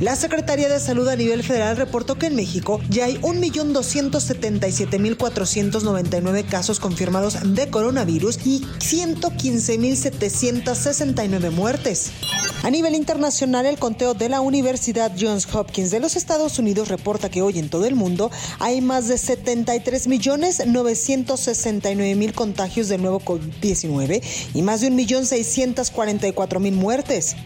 La Secretaría de Salud a nivel federal reportó que en México ya hay 1.277.499 casos confirmados de coronavirus y 115.769 muertes. A nivel internacional, el conteo de la Universidad Johns Hopkins de los Estados Unidos reporta que hoy en todo el mundo hay más de 73.969.000 contagios del nuevo COVID-19 y más de 1.644.000 muertes.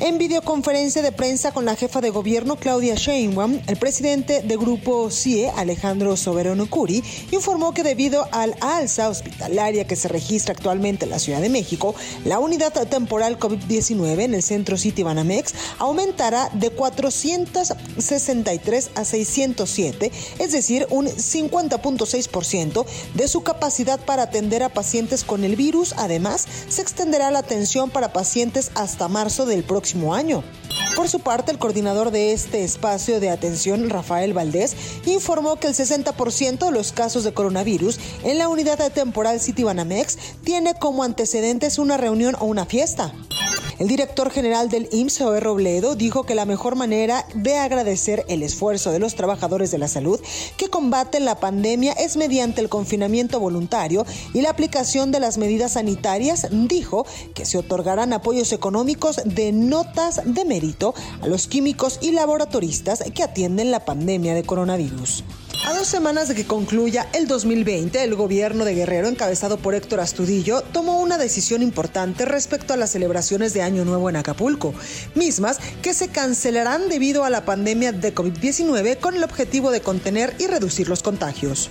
En videoconferencia de prensa con la jefa de gobierno Claudia Sheinbaum, el presidente de Grupo CIE, Alejandro Soberano Curi, informó que debido al alza hospitalaria que se registra actualmente en la Ciudad de México, la unidad temporal COVID-19 en el centro City Banamex aumentará de 463 a 607, es decir, un 50.6% de su capacidad para atender a pacientes con el virus. Además, se extenderá la atención para pacientes hasta marzo del próximo año. Por su parte, el coordinador de este espacio de atención, Rafael Valdés, informó que el 60% de los casos de coronavirus en la unidad temporal City Banamex tiene como antecedentes una reunión o una fiesta. El director general del IMSS, Joe Robledo, dijo que la mejor manera de agradecer el esfuerzo de los trabajadores de la salud que combaten la pandemia es mediante el confinamiento voluntario y la aplicación de las medidas sanitarias. Dijo que se otorgarán apoyos económicos de notas de mérito a los químicos y laboratoristas que atienden la pandemia de coronavirus. A dos semanas de que concluya el 2020, el gobierno de Guerrero, encabezado por Héctor Astudillo, tomó una decisión importante respecto a las celebraciones de Año Nuevo en Acapulco, mismas que se cancelarán debido a la pandemia de COVID-19 con el objetivo de contener y reducir los contagios.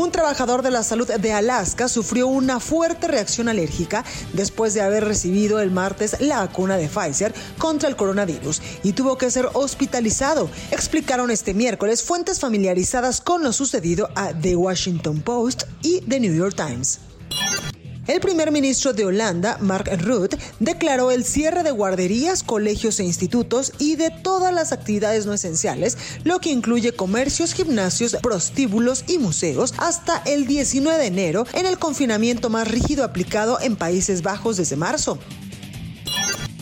Un trabajador de la salud de Alaska sufrió una fuerte reacción alérgica después de haber recibido el martes la vacuna de Pfizer contra el coronavirus y tuvo que ser hospitalizado, explicaron este miércoles fuentes familiarizadas con lo sucedido a The Washington Post y The New York Times. El primer ministro de Holanda, Mark Rutte, declaró el cierre de guarderías, colegios e institutos y de todas las actividades no esenciales, lo que incluye comercios, gimnasios, prostíbulos y museos, hasta el 19 de enero, en el confinamiento más rígido aplicado en Países Bajos desde marzo.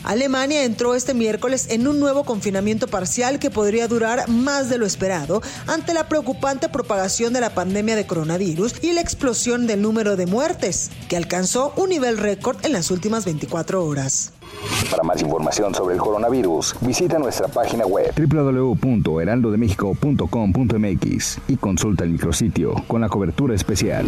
Alemania entró este miércoles en un nuevo confinamiento parcial que podría durar más de lo esperado ante la preocupante propagación de la pandemia de coronavirus y la explosión del número de muertes, que alcanzó un nivel récord en las últimas 24 horas. Para más información sobre el coronavirus, visita nuestra página web www.heraldodemexico.com.mx y consulta el micrositio con la cobertura especial.